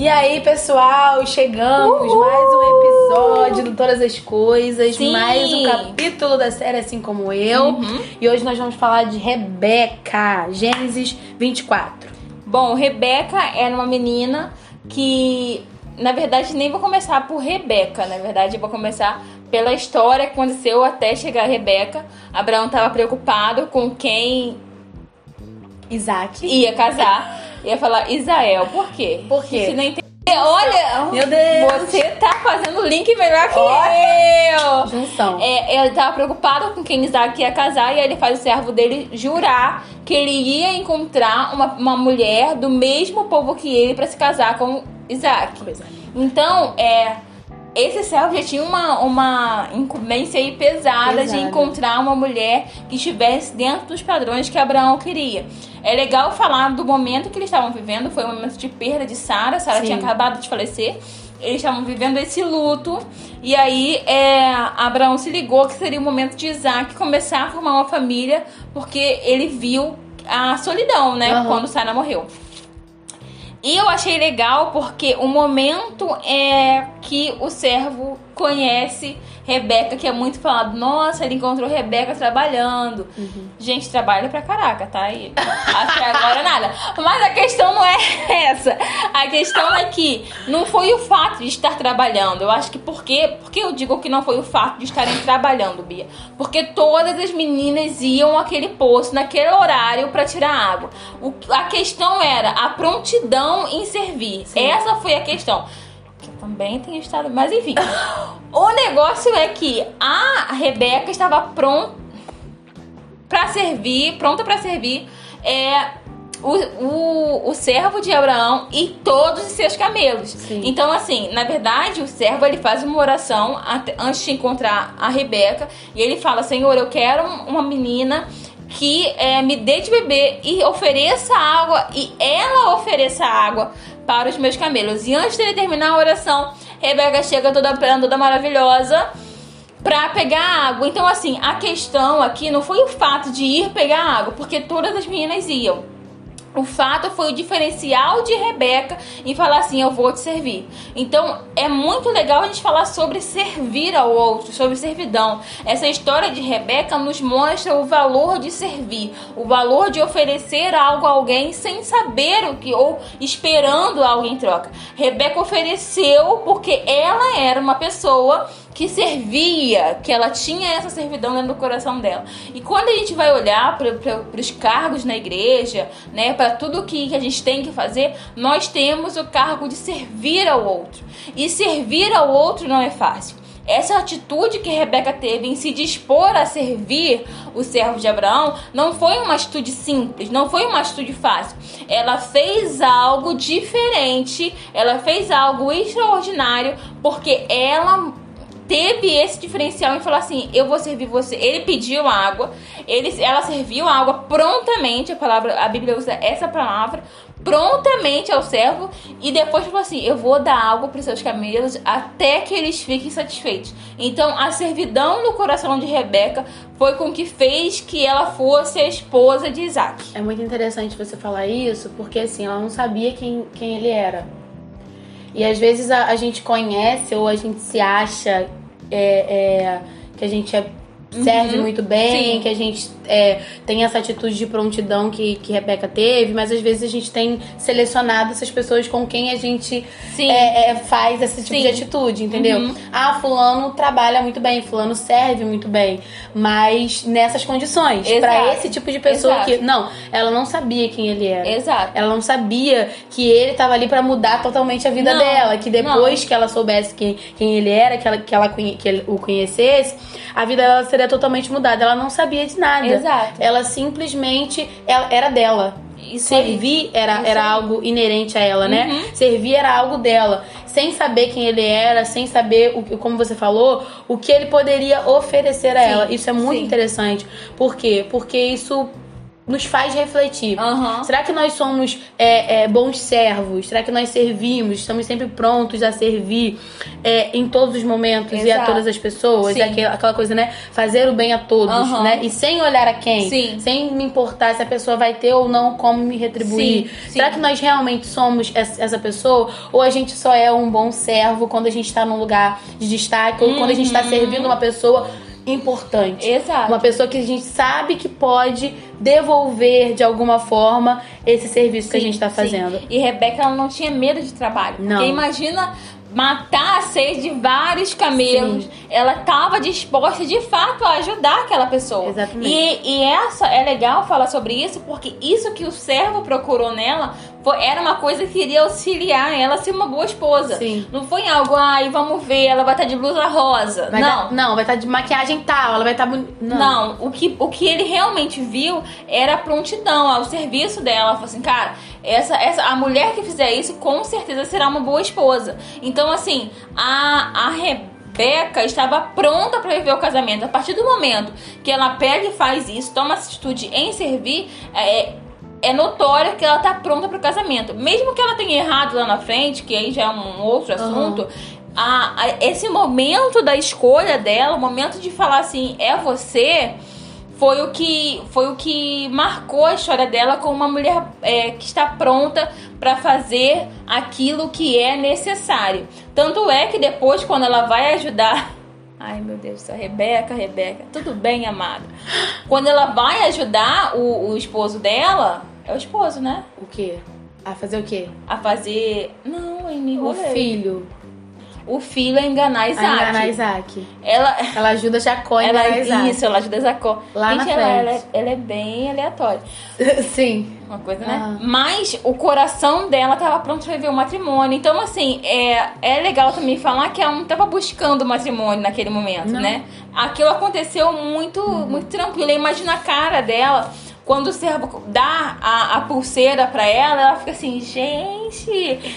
E aí, pessoal, chegamos Uhul! mais um episódio do Todas as Coisas, Sim. mais um capítulo da série Assim Como Eu. Uhum. E hoje nós vamos falar de Rebeca, Gênesis 24. Bom, Rebeca era uma menina que, na verdade, nem vou começar por Rebeca. Na verdade, eu vou começar pela história que aconteceu até chegar a Rebeca. Abraão estava preocupado com quem Isaac. ia casar. Ia falar Israel. Por quê? Por quê? Se não entender. Olha, Meu Deus. você tá fazendo o link melhor que Olha. eu. Junção. É, ele estava preocupado com quem Isaac ia casar e aí ele faz o servo dele jurar que ele ia encontrar uma, uma mulher do mesmo povo que ele para se casar com Isaac. Coisa linda. Então, é, esse servo já tinha uma, uma incumbência aí pesada, de Pesada. encontrar uma mulher que estivesse dentro dos padrões que Abraão queria. É legal falar do momento que eles estavam vivendo, foi um momento de perda de Sara, Sara tinha acabado de falecer. Eles estavam vivendo esse luto, e aí é, Abraão se ligou que seria o momento de Isaac começar a formar uma família, porque ele viu a solidão, né? Aham. Quando Sara morreu. E eu achei legal porque o momento é que o servo conhece Rebeca, que é muito falado. Nossa, ele encontrou Rebeca trabalhando. Gente, trabalha pra caraca, tá? E até agora nada. Mas a questão não é essa. A questão é que não foi o fato de estar trabalhando. Eu acho que por quê? Por que eu digo que não foi o fato de estarem trabalhando, Bia? Porque todas as meninas iam àquele poço naquele horário pra tirar água. O- a questão era a prontidão em servir. Essa foi a questão. Também tenho estado. Mas enfim. o negócio é que a Rebeca estava pronta pra servir, pronta pra servir. É. O, o, o servo de Abraão e todos os seus camelos. Sim. Então, assim, na verdade, o servo ele faz uma oração antes de encontrar a Rebeca e ele fala: Senhor, eu quero um- uma menina que é, me dê de beber e ofereça água e ela ofereça água para os meus camelos. E antes dele terminar a oração, Rebeca chega toda plena, toda maravilhosa pra pegar água. Então, assim, a questão aqui não foi o fato de ir pegar água, porque todas as meninas iam. O fato foi o diferencial de Rebeca em falar assim: eu vou te servir. Então é muito legal a gente falar sobre servir ao outro, sobre servidão. Essa história de Rebeca nos mostra o valor de servir, o valor de oferecer algo a alguém sem saber o que ou esperando algo em troca. Rebeca ofereceu porque ela era uma pessoa que servia, que ela tinha essa servidão dentro do coração dela. E quando a gente vai olhar para os cargos na igreja, né, para tudo que, que a gente tem que fazer, nós temos o cargo de servir ao outro. E servir ao outro não é fácil. Essa atitude que Rebeca teve em se dispor a servir o servo de Abraão não foi uma atitude simples, não foi uma atitude fácil. Ela fez algo diferente, ela fez algo extraordinário, porque ela teve esse diferencial em falar assim: eu vou servir você. Ele pediu água, ele, ela serviu a água prontamente, a palavra, a Bíblia usa essa palavra, prontamente ao servo, e depois falou assim: eu vou dar água para seus camelos até que eles fiquem satisfeitos. Então a servidão no coração de Rebeca foi com que fez que ela fosse a esposa de Isaac. É muito interessante você falar isso, porque assim, ela não sabia quem, quem ele era. E às vezes a, a gente conhece ou a gente se acha é, é, que a gente é- serve Uhum. muito bem, Sim. que a gente é, tem essa atitude de prontidão que, que Rebeca teve, mas às vezes a gente tem selecionado essas pessoas com quem a gente é, é, faz esse tipo Sim. de atitude, entendeu? Uhum. Ah, fulano trabalha muito bem, fulano serve muito bem, mas nessas condições. Pra esse tipo de pessoa Exato. que não, ela não sabia quem ele era. Exato. Ela não sabia que ele tava ali pra mudar totalmente a vida Não, dela, que depois que ela soubesse quem, quem ele era, que ela, que ela que ele o conhecesse, a vida dela seria totalmente mudada. Ela não sabia de nada. Exato. Ela simplesmente ela, era dela. Isso aí. Servir era, Isso era aí. algo inerente a ela, né? Uhum. Servir era algo dela. Sem saber quem ele era, sem saber, o, que- como você falou, o que ele poderia oferecer a Sim, ela. Isso é muito sim. interessante. Por quê? Porque isso nos faz refletir. Aham. Será que nós somos é, é, bons servos? Será que nós servimos? Estamos sempre prontos a servir é, em todos os momentos e a Exato. todas as pessoas? Sim. Aquela, aquela coisa, né? Fazer o bem a todos, Aham. né? E sem olhar a quem. Sim. Sem me importar se a pessoa vai ter ou não como me retribuir. Sim. Será que nós realmente somos es- essa pessoa? Ou a gente só é um bom servo quando a gente está num lugar de destaque? Ou quando a gente está Uhum. servindo uma pessoa importante? Exato. Uma pessoa que a gente sabe que pode devolver de alguma forma esse serviço que a gente tá Sim, fazendo. sim. E Rebeca ela não tinha medo de trabalho. Não. Porque imagina matar a sede de vários camelos. Ela estava disposta de fato a ajudar aquela pessoa. Exatamente. E, e essa é legal falar sobre isso, porque isso que o servo procurou nela foi, era uma coisa que iria auxiliar ela a ser uma boa esposa. Sim. Não foi algo, ai, vamos ver, ela vai estar de blusa rosa. Vai não. tá- não, vai estar de maquiagem tal, ela vai estar bonita. Não, o, que, o que ele realmente viu era a prontidão ao serviço dela. Ela falou assim, cara, essa, essa, a mulher que fizer isso com certeza será uma boa esposa. Então, assim, a, a Rebeca estava pronta para viver o casamento. A partir do momento que ela pega e faz isso, toma essa atitude em servir, é, é notório que ela tá pronta para o casamento. Mesmo que ela tenha errado lá na frente, que aí já é um outro assunto, a- a- esse momento da escolha dela, o momento de falar assim, é você, foi o que foi o que marcou a história dela como uma mulher é, que está pronta para fazer aquilo que é necessário. Tanto é que depois, quando ela vai ajudar Ai, meu Deus céu, Rebeca, Rebeca, tudo bem, amada. Quando ela vai ajudar o, o esposo dela, é o esposo, né? O quê? A fazer o quê? A fazer. Não, eu me O filho. O filho a enganar A Isaac. enganar Isaac. Ela. Ela ajuda Jacó a Ela, enganar Isaac. isso, ela ajuda Zacó. Lá Gente, na ela, ela, frente. é, ela é bem aleatória. Sim. Uma coisa, né? Aham. Mas o coração dela tava pronto pra viver o matrimônio. Então, assim, é, é legal também falar que ela não tava buscando o matrimônio naquele momento, Não. né? Aquilo aconteceu muito, muito tranquilo. Imagina a cara dela. Quando o servo dá a, a pulseira pra ela, ela fica assim, gente.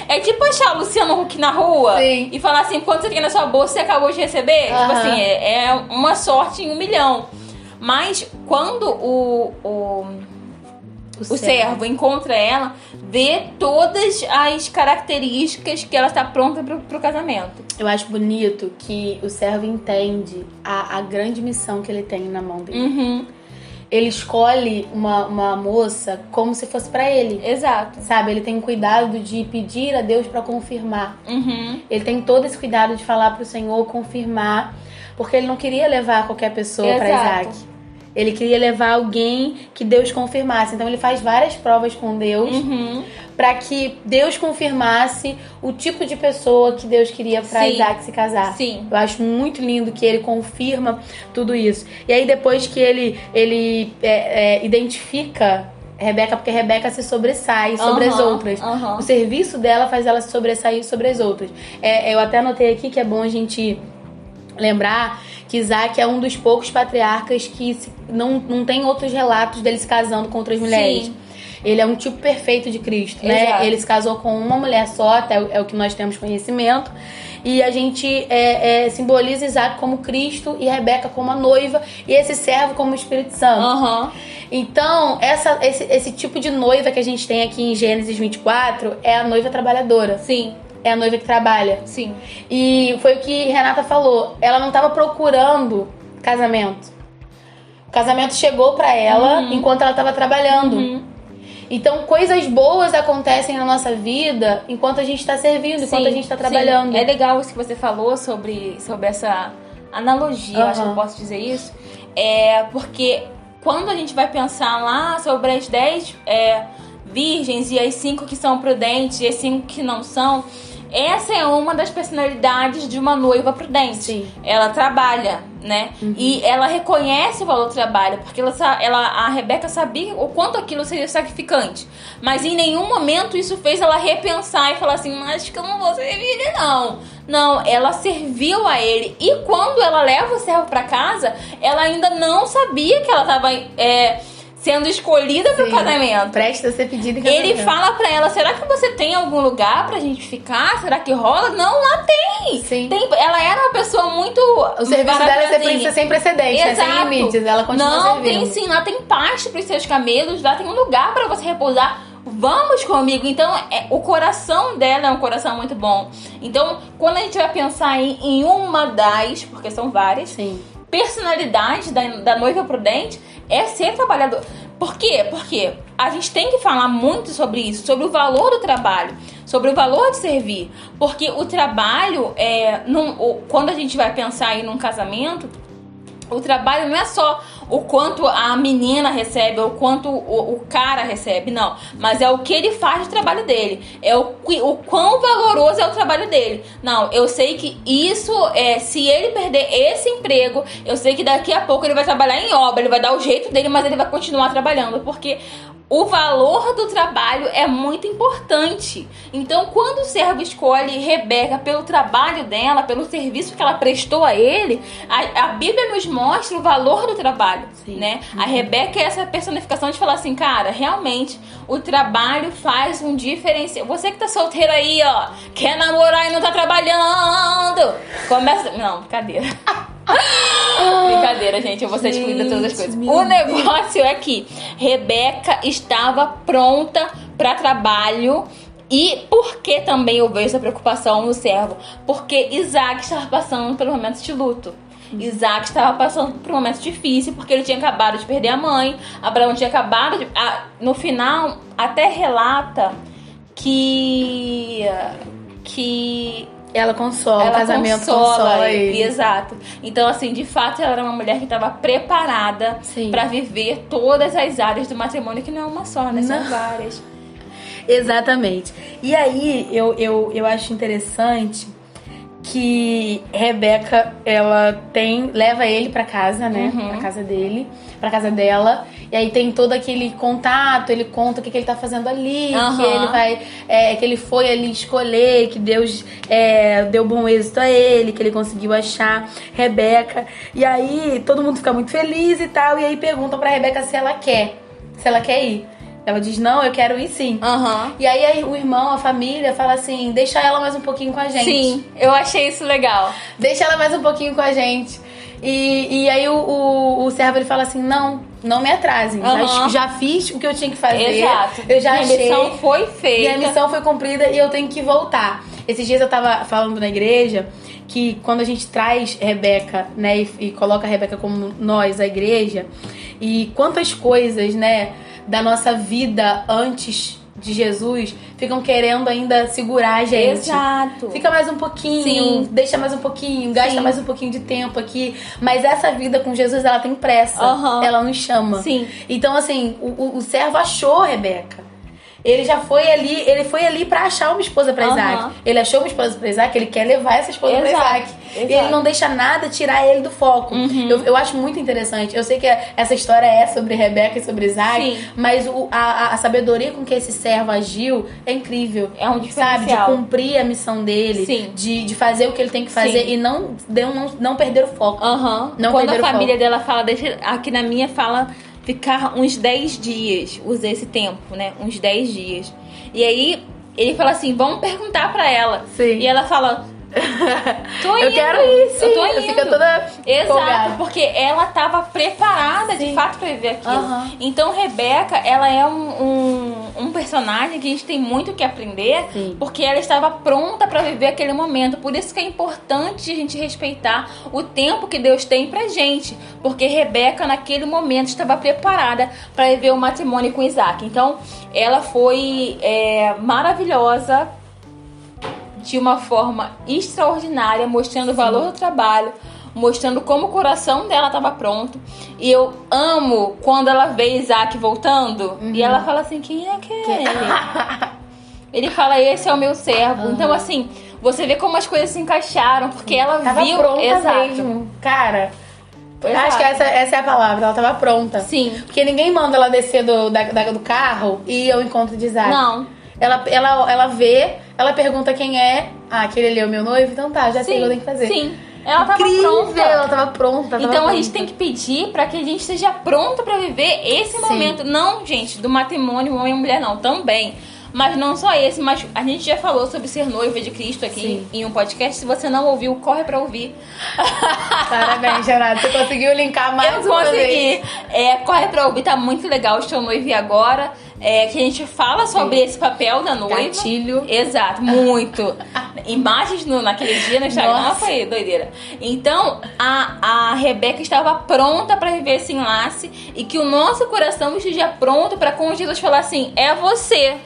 É tipo achar o Luciano Huck na rua Sim. e falar assim: quanto você tem na sua bolsa você acabou de receber? Tipo Aham. assim, é, é uma sorte em um milhão. Mas quando o- o o servo encontra ela, vê todas as características que ela está pronta pro, pro casamento. Eu acho bonito que o servo entende a, a grande missão que ele tem na mão dele. Uhum, Ele escolhe uma, uma moça como se fosse pra ele. exato. Sabe, ele tem cuidado de pedir a Deus pra confirmar. Uhum, Ele tem todo esse cuidado de falar pro Senhor confirmar, porque ele não queria levar qualquer pessoa pra Exato. Isaac. Ele queria levar alguém que Deus confirmasse. Então ele faz várias provas com Deus uhum. pra que Deus confirmasse o tipo de pessoa que Deus queria pra Sim. Isaac se casar. Sim. Eu acho muito lindo que ele confirma tudo isso. E aí depois que ele ele é, é, identifica Rebeca, porque Rebeca se sobressai sobre as Aham, outras. aham. O serviço dela faz ela se sobressair sobre as outras. É, eu até anotei aqui que é bom a gente lembrar que Isaac é um dos poucos patriarcas que não, não tem outros relatos dele se casando com outras mulheres. Sim. Ele é um tipo perfeito de Cristo, né? Exato. Ele se casou com uma mulher só, até é o que nós temos conhecimento. E a gente é, é, simboliza Isaac como Cristo e Rebeca como a noiva e esse servo como o Espírito Santo. Aham. Então, essa, esse, esse tipo de noiva que a gente tem aqui em Gênesis 24 é a noiva trabalhadora. Sim, É a noiva que trabalha. sim. E foi o que Renata falou. Ela não estava procurando casamento. O casamento chegou pra ela enquanto ela estava trabalhando. Uhum. Então, coisas boas acontecem na nossa vida enquanto a gente está servindo, enquanto Sim, a gente está sim. trabalhando. É legal isso que você falou sobre, sobre essa analogia, eu acho que eu posso dizer isso. É porque quando a gente vai pensar lá sobre as 10 é, virgens e as 5 que são prudentes e as 5 que não são, essa é uma das personalidades de uma noiva prudente. Sim. Ela trabalha, né? E ela reconhece o valor do trabalho, porque ela, ela, a Rebeca sabia o quanto aquilo seria sacrificante. Mas em nenhum momento isso fez ela repensar e falar assim, mas que eu não vou servir ele, não. Não, ela serviu a ele. E quando ela leva o servo pra casa, ela ainda não sabia que ela tava é, sendo escolhida pro Sim. casamento. Presta a ser pedida em casamento. Ele fala pra ela: será que você tem algum lugar pra gente ficar? Será que rola? Não, lá tem. Sim. Tem- ela era uma pessoa muito. O serviço dela é princesa sem precedentes, né? Sem limites. Ela continua Não, servindo. tem sim, lá tem pasto pros seus camelos, lá tem um lugar pra você repousar. Vamos comigo. Então, é, o coração dela é um coração muito bom. Então, quando a gente vai pensar em, em uma das, porque são várias, Sim. personalidade da, da noiva prudente é ser trabalhador. Por quê? Porque a gente tem que falar muito sobre isso, sobre o valor do trabalho, sobre o valor de servir. Porque o trabalho, é, num, quando a gente vai pensar aí num casamento, o trabalho não é só o quanto a menina recebe ou quanto o, o cara recebe, não. Mas é o que ele faz do trabalho dele. É o, o quão valoroso é o trabalho dele. Não, eu sei que isso é. Se ele perder esse emprego, eu sei que daqui a pouco ele vai trabalhar em obra, ele vai dar o jeito dele, mas ele vai continuar trabalhando. Porque o valor do trabalho é muito importante. Então, quando o servo escolhe Rebeca pelo trabalho dela, pelo serviço que ela prestou a ele, a, a Bíblia nos mostra o valor do trabalho, Sim. né? A Rebeca é essa personificação de falar assim, cara, realmente o trabalho faz um diferencial. Você que tá solteiro aí, ó, quer namorar e não tá trabalhando, começa, não, brincadeira. Brincadeira, gente, eu vou ser excluída de todas as coisas. O negócio é que Rebeca estava pronta para trabalho. E por que também eu vejo essa preocupação no servo? Porque Isaac estava passando por momentos de luto. Isaac estava passando por um momento difícil porque ele tinha acabado de perder a mãe. Abraão tinha acabado de. ah, no final, até relata que. que Ela consola, o ela casamento consola, consola ele. ele. Exato. Então, assim, de fato, ela era uma mulher que estava preparada para viver todas as áreas do matrimônio, que não é uma só, né? São várias. Exatamente. E aí eu, eu, eu acho interessante que Rebeca ela tem leva ele pra casa, né? Uhum. Pra casa dele, pra casa dela. E aí tem todo aquele contato, ele conta o que, que ele tá fazendo ali, Aham. que ele vai, é, que ele foi ali escolher, que Deus é, deu bom êxito a ele, que ele conseguiu achar Rebeca. E aí todo mundo fica muito feliz e tal. E aí perguntam pra Rebeca se ela quer, se ela quer ir. Ela diz não, eu quero ir sim. Aham. E aí, o irmão, a família, fala assim: deixa ela mais um pouquinho com a gente. Sim, eu achei isso legal. Deixa ela mais um pouquinho com a gente. E, e aí o, o, o servo ele fala assim: não, não me atrasem. Já, Aham. já fiz o que eu tinha que fazer. Exato. Eu já Minha achei. missão foi feita. Minha missão foi cumprida e eu tenho que voltar. Esses dias eu tava falando na igreja que quando a gente traz Rebeca, né, e, e coloca a Rebeca como nós, a igreja, e quantas coisas, né, da nossa vida antes de Jesus ficam querendo ainda segurar a gente. Exato. Fica mais um pouquinho, Sim. deixa mais um pouquinho, gasta Sim. mais um pouquinho de tempo aqui. Mas essa vida com Jesus, ela tem pressa. Aham. Ela nos chama. Sim. Então, assim, o, o, o servo achou Rebeca. Ele já foi ali, ele foi ali pra achar uma esposa pra Aham. Isaac. Ele achou uma esposa pra Isaac, ele quer levar essa esposa pra Isaac. E exato. ele não deixa nada tirar ele do foco. Uhum. Eu, eu acho muito interessante. Eu sei que essa história é sobre Rebeca e sobre Isaac, Sim. mas o- a, a- sabedoria com que esse servo agiu é incrível. É um Sabe, de diferencial. cumprir a missão dele, Sim. De, de fazer o que ele tem que fazer Sim. e não, não, não perder o foco. Aham. Não Quando a família dela fala, deixa, aqui na minha fala ficar uns 10 dias. Usei esse tempo, né? Uns 10 dias. E aí ele fala assim: vamos perguntar pra ela. Sim. E ela fala: tô indo. Eu quero ir, sim. Eu tô indo. Fica toda Exato, empolgada. porque ela tava preparada de Sim. fato pra viver aquilo. Aham. Então, Rebeca, ela é um, um, um personagem que a gente tem muito que aprender, Sim. porque ela estava pronta pra viver aquele momento. Por isso que é importante a gente respeitar o tempo que Deus tem pra gente, porque Rebeca, naquele momento, estava preparada pra viver o matrimônio com Isaac. Então, ela foi é, maravilhosa de uma forma extraordinária, mostrando o valor do trabalho, mostrando como o coração dela estava pronto. E eu amo quando ela vê Isaac voltando e ela fala assim: quem é aquele? Ele fala: esse é o meu servo. Então, assim, você vê como as coisas se encaixaram, porque ela Tava viu. pronta Exato. mesmo. Cara, Exato. acho que essa, essa é a palavra. Ela tava pronta. Sim. Porque ninguém manda ela descer do, da, da- do carro e ir ao encontro de Isaac. Não. Ela, ela, ela vê, ela pergunta quem é. Ah, aquele ali é o meu noivo? Então tá, já sei o que eu tenho que fazer. Sim. Ela tava Incrível, pronta. ela tava pronta. tava Então a gente pronta. tem que pedir pra que a gente esteja pronta pra viver esse Sim. momento. Não, gente, do matrimônio homem e mulher, não, também. Mas não só esse, mas a gente já falou sobre ser noiva de Cristo aqui Sim. em um podcast. Se você não ouviu, corre pra ouvir. Parabéns, Renato. Você conseguiu linkar mais Eu uma vez. consegui. É, corre pra ouvir, tá muito legal. Estou noiva agora. É, que a gente fala sobre esse papel da noiva. Gatilho. Exato, muito. Imagens no, naquele dia no Instagram Nossa. foi doideira. Então, a, a Rebeca estava pronta pra viver esse enlace e que o nosso coração esteja pronto pra com Jesus falar assim: é você.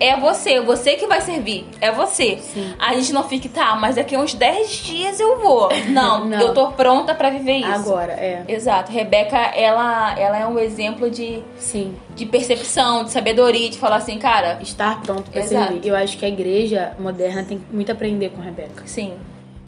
É você, você que vai servir. É você. Sim. A gente não fique, tá, mas daqui a uns 10 dias eu vou. Não, Não. eu tô pronta pra viver isso. Agora, é. Exato. Rebeca, ela, ela é um exemplo de, Sim. de percepção, de sabedoria, de falar assim, cara, Estar pronto pra Exato. servir. Eu acho que a igreja moderna tem muito a aprender com Rebeca. sim,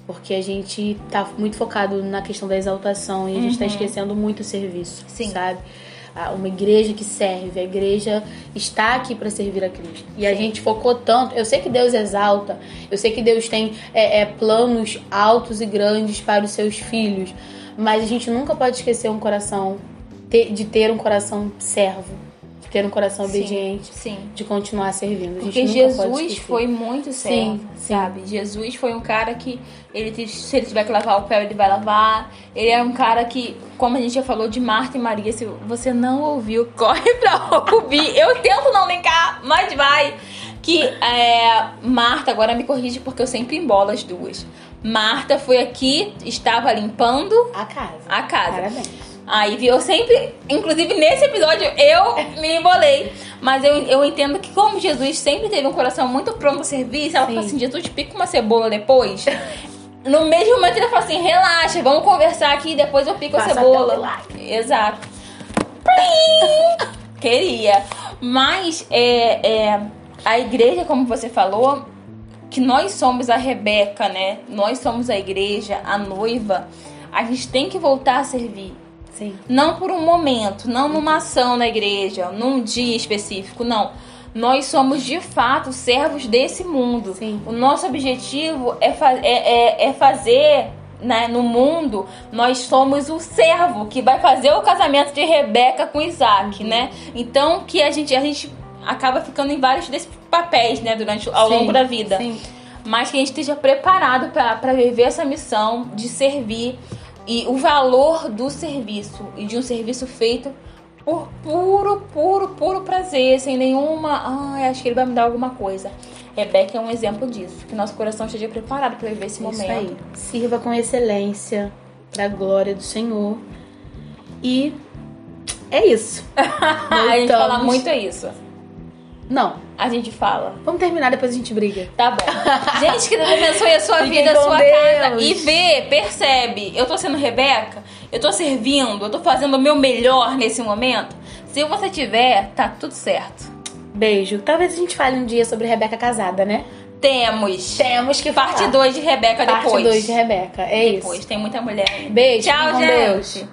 Porque a gente tá muito focado na questão da exaltação e a gente tá esquecendo muito o serviço. Uhum. Sim. Sabe? Ah, Uma igreja que serve, a igreja está aqui para servir a Cristo. E a gente focou tanto. Eu sei que Deus exalta, eu sei que Deus tem é, é, planos altos e grandes para os seus filhos, mas a gente nunca pode esquecer um coração, de ter um coração servo, de ter um coração Sim. obediente, sim. de continuar servindo. A gente Porque Jesus foi muito servo, Sim, sim. sabe? Jesus foi um cara que ele se ele tiver que lavar o pé, ele vai lavar. Ele é um cara que, como a gente já falou de Marta e Maria, se você não ouviu, corre pra ouvir. Eu tento não linkar, mas vai. Que é, Marta, agora me corrige porque eu sempre embolo as duas. Marta foi aqui, estava limpando A casa. a casa. Parabéns. Aí viu, eu sempre, inclusive nesse episódio, eu me embolei. Mas eu, eu entendo que como Jesus sempre teve um coração muito pronto a servir, se ela Sim. fala assim, Jesus, pica uma cebola depois. No mesmo momento ele fala assim, relaxa, vamos conversar aqui, depois eu pico a cebola. Exato. Queria. Mas é, é, a igreja, como você falou, que nós somos a Rebeca, né? Nós somos a igreja, a noiva. A gente tem que voltar a servir. Sim. Não por um momento, não numa ação na igreja, num dia específico, não. Nós somos de fato servos desse mundo. Sim. O nosso objetivo é, fa- é, é, é fazer né, no mundo, nós somos o servo que vai fazer o casamento de Rebeca com Isaac, né? Então que a gente, a gente acaba ficando em vários desses papéis, né, durante ao Sim, longo da vida Sim. mas que a gente esteja preparado para viver essa missão de servir e o valor do serviço e de um serviço feito por puro, puro, puro prazer, sem nenhuma, ah, acho que ele vai me dar alguma coisa. Rebeca é um exemplo disso, que nosso coração esteja preparado para viver esse Isso momento. aí. Sirva com excelência para a glória do Senhor. E é isso. a gente fala muito isso. Não, A gente fala. vamos terminar, depois a gente briga. Tá bom. Gente, que Deus abençoe a sua Fiquem vida, a sua Deus. casa. E vê, percebe. Eu tô sendo Rebeca, eu tô servindo, eu tô fazendo o meu melhor nesse momento. Se você tiver, tá tudo certo. Beijo. Talvez a gente fale um dia sobre Rebeca casada, né? Temos. Temos que Parte falar. 2 de Rebeca Parte depois. 2 de Rebeca. É Depois, isso. tem muita mulher. Beijo. Tchau, gente. Deus.